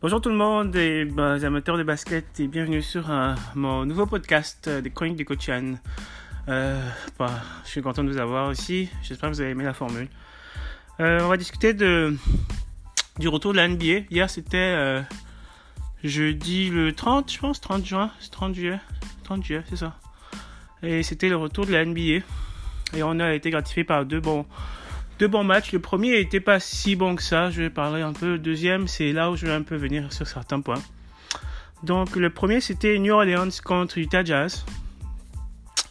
Bonjour tout le monde et ben, amateurs de basket et bienvenue sur euh, mon nouveau podcast euh, des Chroniques du Cochan. Euh, bah, je suis content de vous avoir ici. J'espère que vous avez aimé la formule. Euh, on va discuter de, du retour de la NBA. Hier c'était jeudi le 30, je pense, 30 juin, 30 juillet, 30 juillet, c'est ça. Et c'était le retour de la NBA. Et on a été gratifié par deux bons deux bons matchs. Le premier n'était pas si bon que ça. Je vais parler un peu. Le deuxième, c'est là où je vais un peu venir sur certains points. Donc, le premier, c'était New Orleans contre Utah Jazz,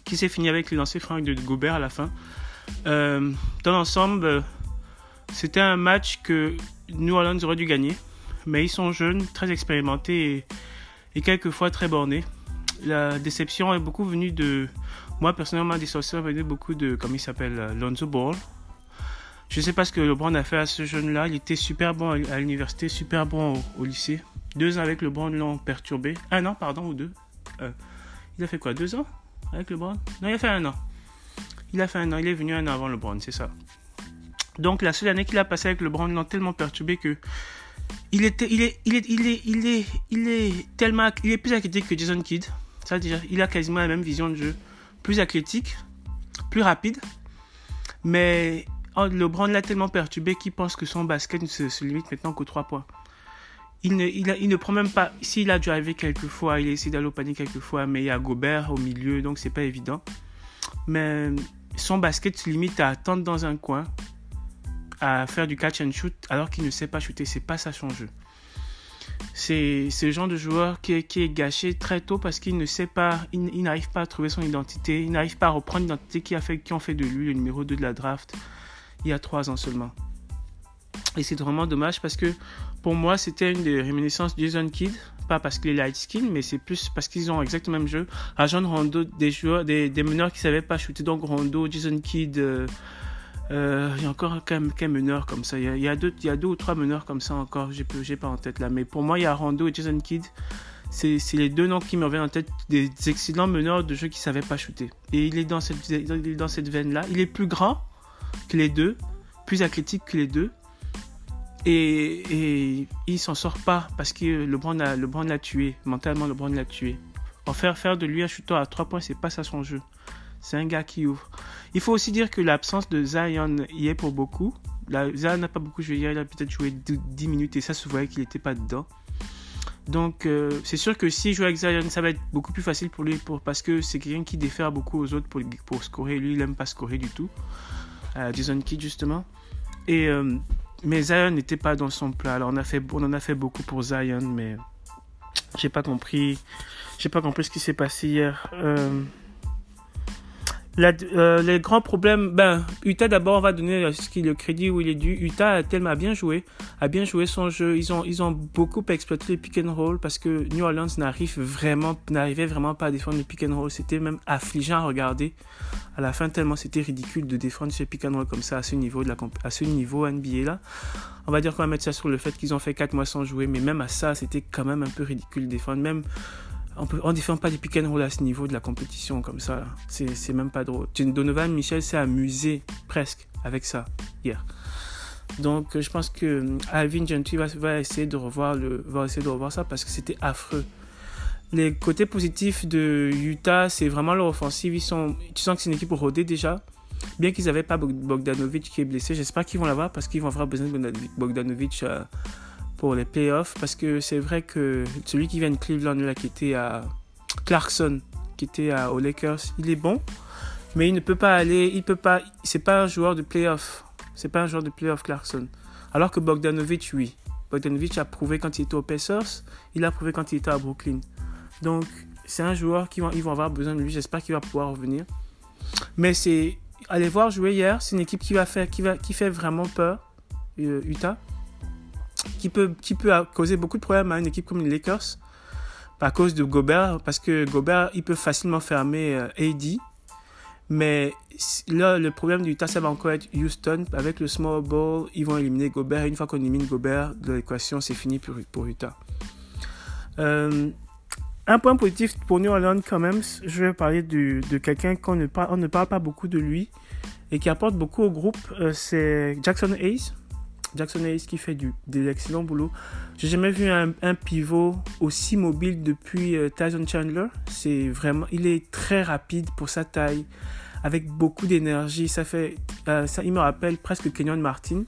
qui s'est fini avec le lancer franc de Gobert à la fin. Euh, dans l'ensemble, c'était un match que New Orleans aurait dû gagner, mais ils sont jeunes, très expérimentés et, quelquefois très bornés. La déception est beaucoup venue de. Moi, personnellement, déception est venue beaucoup de. Comment il s'appelle Lonzo Ball, je ne sais pas ce que LeBron a fait à ce jeune-là. Il était super bon à l'université, super bon au, lycée. Deux ans avec LeBron l'ont perturbé. Un an, pardon, ou deux? Euh, il a fait quoi Deux ans avec LeBron? Non, il a fait un an. Il a fait un an. Il est venu un an avant LeBron, c'est ça. Donc la seule année qu'il a passé avec LeBron l'ont tellement perturbé que il était, il est, il est, il est, il est, tellement, il est plus athlétique que Jason Kidd. Ça déjà, il a quasiment la même vision de jeu, plus athlétique, plus rapide, mais LeBron l'a tellement perturbé qu'il pense que son basket ne se, limite maintenant qu'aux 3 points. Il ne, prend même pas. S'il a drivé quelques fois, il a essayé d'aller au panier quelques fois, mais il y a Gobert au milieu, donc c'est pas évident. Mais son basket se limite à attendre dans un coin, à faire du catch and shoot, alors qu'il ne sait pas shooter. C'est pas ça son jeu. C'est ce genre de joueur qui est, gâché très tôt parce qu'il ne sait pas, il, n'arrive pas à trouver son identité, il n'arrive pas à reprendre l'identité qui a fait, qui ont fait de lui le numéro 2 de la draft il y a trois ans seulement. Et c'est vraiment dommage parce que pour moi, c'était une des réminiscences du Jason Kidd. Pas parce qu'il est light skin, mais c'est plus parce qu'ils ont exactement le même jeu. Rajon Rondo, des joueurs, des, meneurs qui savaient pas shooter. Donc Rondo, Jason Kidd, euh, euh, il y a encore quelques meneurs comme ça. Il y, a, deux, y a deux ou trois meneurs comme ça encore. J'ai, j'ai pas en tête là. Mais pour moi, il y a Rondo et Jason Kidd. C'est, les deux noms qui me reviennent en tête des excellents meneurs de jeux qui savaient pas shooter. Et il est dans cette veine là. Il est plus grand que les deux, plus athlétique que les deux. Et, il s'en sort pas parce que LeBron l'a tué. Mentalement, LeBron l'a tué. En faire, faire de lui un shooter à 3 points, c'est pas ça son jeu. C'est un gars qui ouvre. Il faut aussi dire que l'absence de Zion y est pour beaucoup. La, Zion n'a pas beaucoup joué hier, il a peut-être joué 10 minutes et ça se voyait qu'il n'était pas dedans. Donc euh, c'est sûr que s'il joue avec Zion, ça va être beaucoup plus facile pour lui parce que c'est quelqu'un qui défère beaucoup aux autres pour, pour scorer. Lui, il n'aime pas scorer du tout. Jason Kidd justement. Et, euh, mais Zion n'était pas dans son plat. Alors on, a fait, on en a fait beaucoup pour Zion, mais j'ai pas compris. J'ai pas compris ce qui s'est passé hier. Euh, euh, les grands problèmes, ben, Utah d'abord, on va donner le crédit où il est dû. Utah a tellement bien joué, a bien joué son jeu. Ils ont, ils ont beaucoup exploité le pick and roll parce que New Orleans n'arrive vraiment, n'arrivait vraiment pas à défendre le pick and roll. C'était même affligeant à regarder. À la fin, tellement c'était ridicule de défendre ce pick and roll comme ça à ce niveau de la, à ce niveau NBA là. On va dire qu'on va mettre ça sur le fait qu'ils ont fait 4 mois sans jouer, mais même à ça, c'était quand même un peu ridicule de défendre. Même on ne défend pas des pick and roll à ce niveau de la compétition comme ça. C'est même pas drôle. Donovan Michel s'est amusé presque avec ça hier. Donc je pense que euh, Alvin Gentry va, essayer de revoir le, va essayer de revoir ça parce que c'était affreux. Les côtés positifs de Utah, c'est vraiment leur offensive. Ils sont, tu sens que c'est une équipe rodée déjà. Bien qu'ils n'avaient pas Bogdanovic qui est blessé, j'espère qu'ils vont l'avoir parce qu'ils vont avoir besoin de Bogdanovic. Euh, pour les playoffs parce que c'est vrai que celui qui vient de Cleveland, là, qui était à Clarkson, qui était à, aux Lakers, il est bon, mais il ne peut pas aller, il peut pas, c'est pas un joueur de playoff, c'est pas un joueur de playoff Clarkson. Alors que Bogdanovic, oui. Bogdanovic a prouvé quand il était aux Pacers, il a prouvé quand il était à Brooklyn. Donc, c'est un joueur qui vont, ils vont avoir besoin de lui. J'espère qu'il va pouvoir revenir. Mais c'est, allez voir jouer hier, c'est une équipe qui va faire, qui va, qui fait vraiment peur, euh, Utah qui peut, qui peut causer beaucoup de problèmes à une équipe comme les Lakers à cause de Gobert, parce que Gobert, il peut facilement fermer euh, AD. Mais là, le problème du Utah, ça va encore être Houston. Avec le small ball, ils vont éliminer Gobert. Et une fois qu'on élimine Gobert de l'équation, c'est fini pour, pour Utah. Euh, un point positif pour New Orleans, quand même, je vais parler de, de quelqu'un qu'on ne, parle, ne parle pas beaucoup de lui et qui apporte beaucoup au groupe, euh, c'est Jackson Hayes Jackson Hayes qui fait du, de l'excellent boulot. J'ai jamais vu un, pivot aussi mobile depuis euh, Tyson Chandler. C'est vraiment, il est très rapide pour sa taille, avec beaucoup d'énergie. Ça fait, euh, ça, il me rappelle presque Kenyon Martin.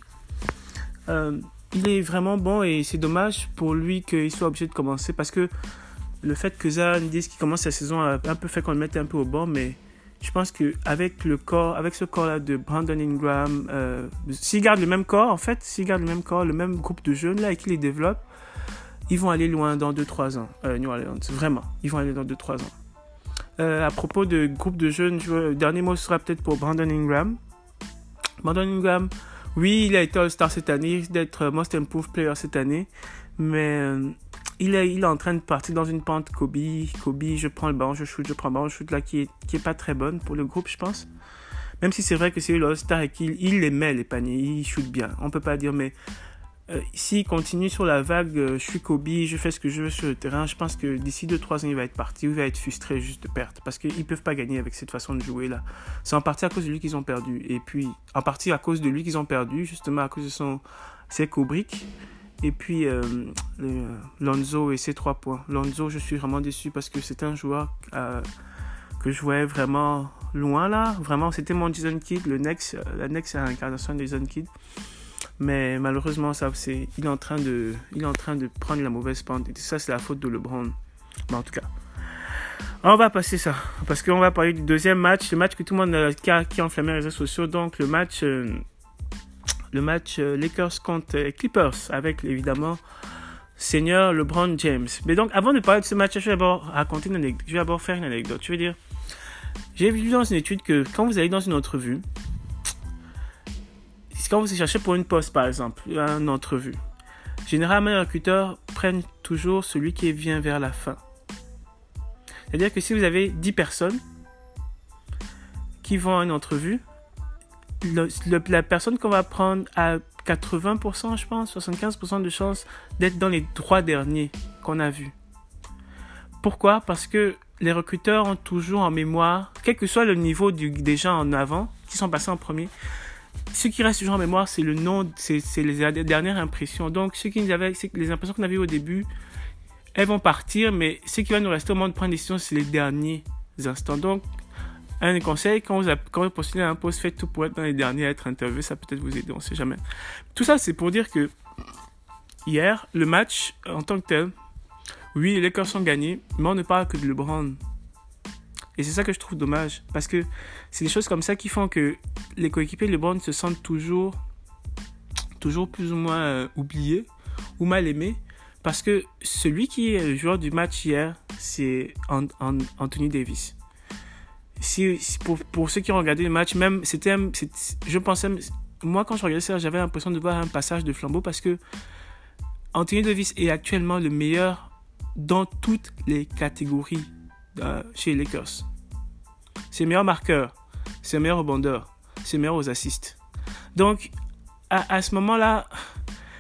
Euh, il est vraiment bon et c'est dommage pour lui qu'il soit obligé de commencer parce que le fait que Zan dise qu'il commence sa saison a un peu fait qu'on le mette un peu au bord, mais je pense qu'avec le corps, avec ce corps-là de Brandon Ingram, euh, s'ils gardent le même corps, en fait, s'ils gardent le même corps, le même groupe de jeunes là et qu'ils les développent, ils vont aller loin dans 2-3 ans, euh, New Orleans. Vraiment, ils vont aller dans 2-3 ans. Euh, à propos de groupe de jeunes, le dernier mot sera peut-être pour Brandon Ingram. Brandon Ingram, oui, il a été All-Star cette année, d'être Most Improved Player cette année, mais il est, en train de partir dans une pente Kobe. Kobe, je prends le ballon, je shoot, je prends le ballon, je shoot là qui est, pas très bonne pour le groupe, je pense. Même si c'est vrai que c'est le All-Star et qu'il il les met les paniers, il shoot bien. On peut pas dire, mais euh, s'il continue sur la vague, euh, je suis Kobe, je fais ce que je veux sur le terrain, je pense que d'ici 2-3 ans, il va être parti ou il va être frustré juste de perte. Parce qu'ils peuvent pas gagner avec cette façon de jouer là. C'est en partie à cause de lui qu'ils ont perdu. Et puis, en partie à cause de lui qu'ils ont perdu, justement à cause de son. C'est Kubrick. Et puis euh, Lonzo et ses trois points. Lonzo, je suis vraiment déçu parce que c'est un joueur euh, que je voyais vraiment loin là. Vraiment, c'était mon Jason Kidd. Le next, la next, c'est l'incarnation de Jason Kidd. Mais malheureusement, ça, c'est, il, est en train de, il est en train de prendre la mauvaise pente. Et ça, c'est la faute de LeBron. Mais en tout cas, on va passer ça. Parce qu'on va parler du deuxième match. Le match que tout le monde euh, a, qui a enflammé les réseaux sociaux. Donc, le match le match euh, Lakers contre euh, Clippers avec évidemment Seigneur LeBron James. Mais donc, avant de parler de ce match, je vais d'abord raconter une. Je vais d'abord faire une anecdote. Je veux dire, j'ai vu dans une étude que quand vous allez dans une entrevue, quand vous cherchez pour une poste, par exemple, une entrevue, généralement les recruteurs prennent toujours celui qui vient vers la fin. C'est-à-dire que si vous avez 10 personnes qui vont à une entrevue, la personne qu'on va prendre a 80%, je pense, 75% de chances d'être dans les trois derniers qu'on a vus. Pourquoi? Parce que les recruteurs ont toujours en mémoire, quel que soit le niveau des gens en avant, qui sont passés en premier, ce qui reste toujours en mémoire, c'est le nom, c'est les dernières impressions. Donc, ce qui nous les impressions qu'on avait au début, elles vont partir, mais ce qui va nous rester au moment de prendre des décisions, c'est les derniers instants. Donc, un conseil, quand vous, quand vous postulez un poste, faites tout pour être dans les derniers à être interviewé, ça peut-être vous aider, on sait jamais. Tout ça, c'est pour dire que hier, le match en tant que tel, oui, les Lakers sont gagnés, mais on ne parle que de LeBron. Et c'est ça que je trouve dommage, parce que c'est des choses comme ça qui font que les coéquipiers de LeBron se sentent toujours, toujours plus ou moins euh, oubliés ou mal aimés, parce que celui qui est le joueur du match hier, c'est Anthony Davis si, pour, pour, ceux qui ont regardé le match, même, c'était, je pensais, moi quand je regardais ça, j'avais l'impression de voir un passage de flambeau parce que Anthony Davis est actuellement le meilleur dans toutes les catégories euh, chez les Lakers. C'est le meilleur marqueur, c'est le meilleur rebondeur, c'est le meilleur aux assists. Donc, à, à ce moment-là,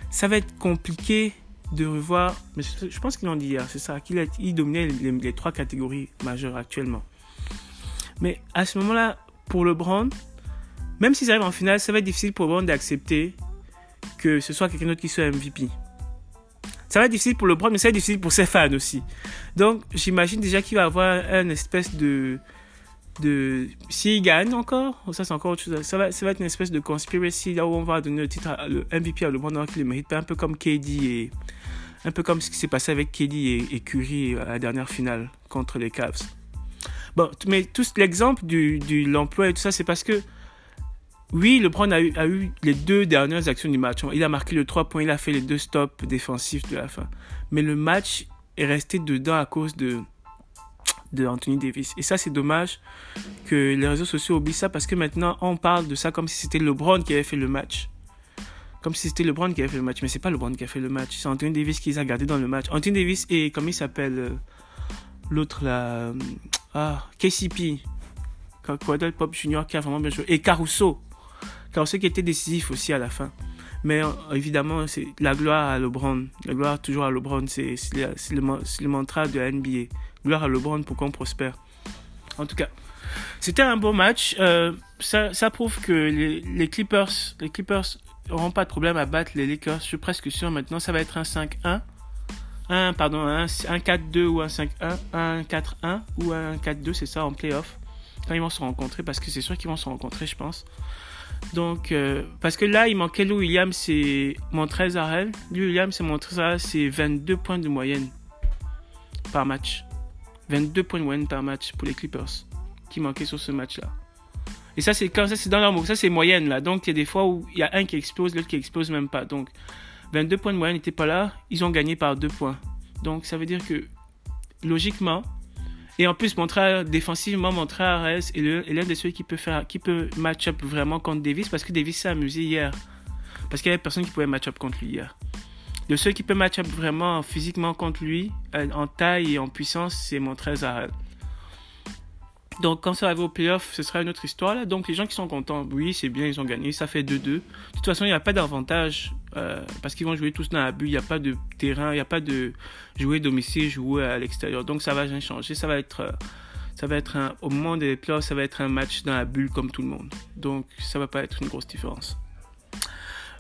ça va être compliqué de revoir, mais je pense qu'ils l'ont dit hier, c'est ça, qu'il il dominait les trois catégories majeures actuellement. Mais à ce moment-là, pour LeBron, même s'ils arrivent en finale, ça va être difficile pour LeBron d'accepter que ce soit quelqu'un d'autre qui soit MVP. Ça va être difficile pour LeBron, mais ça va être difficile pour ses fans aussi. Donc, j'imagine déjà qu'il va avoir une espèce de. de S'il gagne encore, ça c'est encore autre chose. Ça va, ça va être une espèce de conspiracy là où on va donner le titre le MVP à LeBron alors qu'il le mérite pas, un peu comme KD et. Un peu comme ce qui s'est passé avec KD et, et Curry à la dernière finale contre les Cavs. Bon, mais tout l'exemple du, du l'emploi et tout ça, c'est parce que oui, LeBron a eu, a eu les deux dernières actions du match. Il a marqué le 3 points, il a fait les deux stops défensifs de la fin. Mais le match est resté dedans à cause de, de Anthony Davis. Et ça, c'est dommage que les réseaux sociaux oublient ça parce que maintenant, on parle de ça comme si c'était LeBron qui avait fait le match. Comme si c'était LeBron qui avait fait le match. Mais c'est pas LeBron qui a fait le match. C'est Anthony Davis qui les a gardés dans le match. Anthony Davis et, comment il s'appelle euh, L'autre là. Ah, KCP. Quadel Pop Junior qui a vraiment bien joué. Et Caruso. Caruso qui était décisif aussi à la fin. Mais euh, évidemment, c'est la gloire à LeBron. La gloire toujours à LeBron. C'est le, mantra de la NBA. Gloire à LeBron pour qu'on prospère. En tout cas, c'était un beau match. Euh, ça, prouve que les, les, Clippers, les Clippers n'auront pas de problème à battre les Lakers. Je suis presque sûr maintenant, ça va être un 5-1. Un, pardon, un, 4-2 ou un 5-1, un 4-1 ou un 4-2, c'est ça en playoff. Quand ils vont se rencontrer, parce que c'est sûr qu'ils vont se rencontrer, je pense. Donc, euh, parce que là, il manquait Lou Williams, c'est mon 13 Lou Williams, c'est mon 13 c'est 22 points de moyenne par match. 22 points de moyenne par match pour les Clippers qui manquaient sur ce match-là. Et ça, c'est quand ça, c'est dans leur Ça, c'est moyenne, là. Donc, il y a des fois où il y a un qui explose, l'autre qui explose même pas. Donc, 22 points de moyenne n'étaient pas là. Ils ont gagné par 2 points. Donc, ça veut dire que, logiquement, et en plus, montrer défensivement, montrer est l'un de ceux qui peut faire, peut match up vraiment contre Davis parce que Davis s'est amusé hier. Parce qu'il y avait personne qui pouvait match up contre lui hier. Le seul qui peut match up vraiment physiquement contre lui, euh, en taille et en puissance, c'est Montrez Harrell. Donc, quand ça arrive au playoff, ce sera une autre histoire. Donc, les gens qui sont contents, oui, c'est bien, ils ont gagné. Ça fait 2-2. De toute façon, il n'y a pas d'avantage euh, parce qu'ils vont jouer tous dans la bulle. Il n'y a pas de terrain, il n'y a pas de jouer domicile, jouer à l'extérieur. Donc, ça va rien changer. Ça va être, euh, ça va être au moment des playoffs, ça va être un match dans la bulle comme tout le monde. Donc, ça va pas être une grosse différence.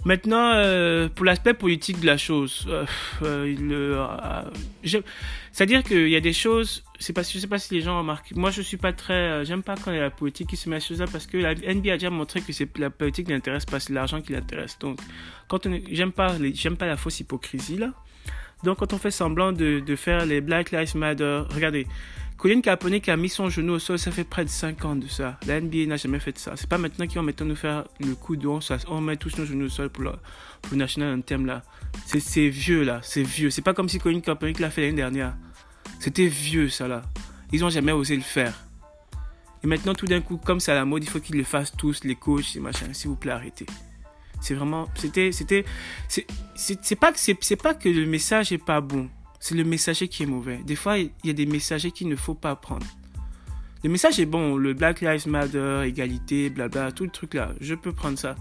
Maintenant, euh, pour l'aspect politique de la chose, euh, euh, c'est-à-dire qu'il y a des choses, c'est pas, je sais pas si les gens remarquent. Moi, je suis pas très, j'aime pas quand il y a la politique qui se met à choses là parce que la NBA a déjà montré que c'est la politique n'intéresse pas, c'est l'argent qui l'intéresse. Donc, quand j'aime pas, j'aime pas la fausse hypocrisie là. Donc, quand on fait semblant de faire les Black Lives Matter, regardez, Colin Kaepernick qui a mis son genou au sol, ça fait près de 5 ans de ça. La NBA n'a jamais fait ça. C'est pas maintenant qu'ils vont maintenant nous faire le coup de on, met tous nos genoux au sol pour le, pour le national anthem là. C'est vieux là, c'est vieux. C'est pas comme si Colin Kaepernick l'a fait l'année dernière. C'était vieux ça là. Ils ont jamais osé le faire. Et maintenant tout d'un coup, comme c'est à la mode, il faut qu'ils le fassent tous, les coachs et machin. S'il vous plaît, arrêtez. C'est vraiment, c'était, c'était, c'est pas que c'est pas que le message est pas bon c'est le messager qui est mauvais. Des fois, il y a des messagers qu'il ne faut pas prendre. Le message est bon, le Black Lives Matter, égalité, blabla, tout le truc là, je peux prendre ça.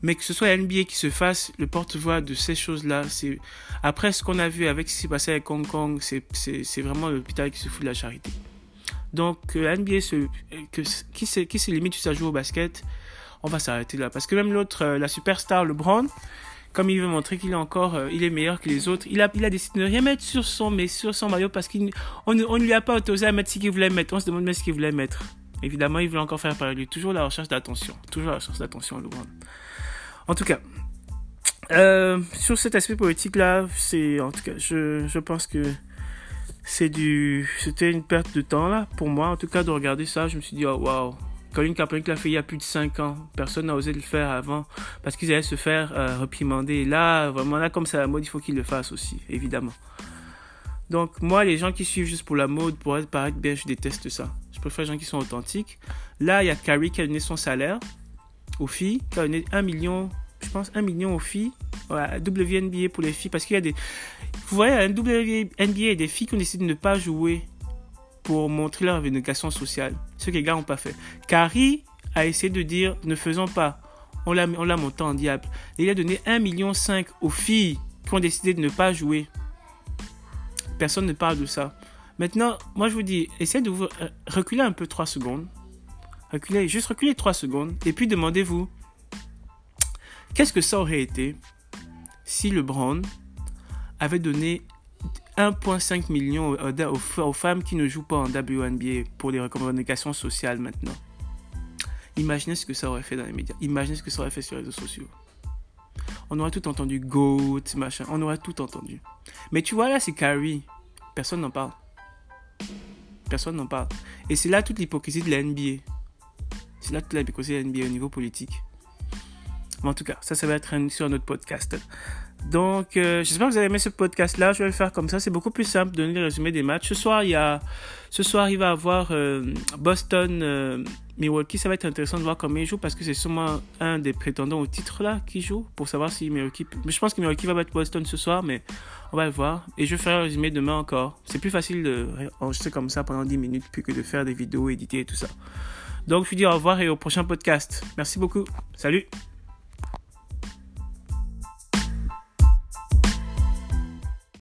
Mais que ce soit NBA qui se fasse le porte-voix de ces choses-là, c'est après ce qu'on a vu avec ce qui s'est passé avec Hong Kong, c'est vraiment l'hôpital qui se fout de la charité. Donc NBA se, que, qui, se, qui se limite à jouer au basket, on va s'arrêter là. Parce que même l'autre, euh, la superstar LeBron, comme il veut montrer qu'il est encore, euh, il est meilleur que les autres, il a, il a décidé de ne rien mettre sur son, mais sur son maillot parce qu'on ne lui a pas autorisé à mettre ce qu'il voulait mettre. On se demande même ce qu'il voulait mettre. Évidemment, il voulait encore faire parler lui. Toujours la recherche d'attention. Toujours la recherche d'attention, LeBron. En tout cas, euh, sur cet aspect politique-là, c'est, en tout cas, je, je pense que c'est du, c'était une perte de temps, là, pour moi, en tout cas, de regarder ça. Je me suis dit, oh, waouh, Colin Kaepernick l'a fait il y a plus de 5 ans. Personne n'a osé le faire avant parce qu'ils allaient se faire euh, reprimander. Là, vraiment, là, comme c'est la mode, il faut qu'ils le fassent aussi, évidemment. Donc, moi, les gens qui suivent juste pour la mode, pour être paraître bien, je déteste ça. Je préfère les gens qui sont authentiques. Là, il y a Carrie qui a donné son salaire aux filles, qui a donné 1 million, je pense 1 million aux filles, ouais, WNBA pour les filles, parce qu'il y a des. Vous voyez, un WNBA, des filles qui ont de ne pas jouer pour montrer leur revendication sociale. Ce que les gars n'ont pas fait. Carrie a essayé de dire ne faisons pas. On l'a, on monté en diable. il a donné 1,5 million aux filles qui ont décidé de ne pas jouer. Personne ne parle de ça. Maintenant, moi je vous dis, essayez de vous reculer un peu 3 secondes. Reculez, juste reculer 3 secondes. Et puis demandez-vous, qu'est-ce que ça aurait été si le Brown avait donné 1,5 million aux, femmes qui ne jouent pas en WNBA pour les recommandations sociales maintenant. Imaginez ce que ça aurait fait dans les médias. Imaginez ce que ça aurait fait sur les réseaux sociaux. On aurait tout entendu, GOAT, machin. On aurait tout entendu. Mais tu vois, là, c'est Carrie. Personne n'en parle. Personne n'en parle. Et c'est là toute l'hypocrisie de la NBA. C'est là toute l'hypocrisie de la NBA au niveau politique. en tout cas, ça, ça va être sur notre podcast. Donc, euh, j'espère que vous avez aimé ce podcast-là. Je vais le faire comme ça. C'est beaucoup plus simple de donner le résumé des matchs. Ce soir, il y a, ce soir, il va y avoir euh, Boston, euh, Milwaukee. Ça va être intéressant de voir comment ils jouent parce que c'est sûrement un des prétendants au titre là qui joue pour savoir si Milwaukee. Je pense que Milwaukee va battre Boston ce soir, mais on va le voir. Et je faire un résumé demain encore. C'est plus facile de enregistrer comme ça pendant 10 minutes plus que de faire des vidéos, éditer et tout ça. Donc, je vous dis au revoir et au prochain podcast. Merci beaucoup. Salut.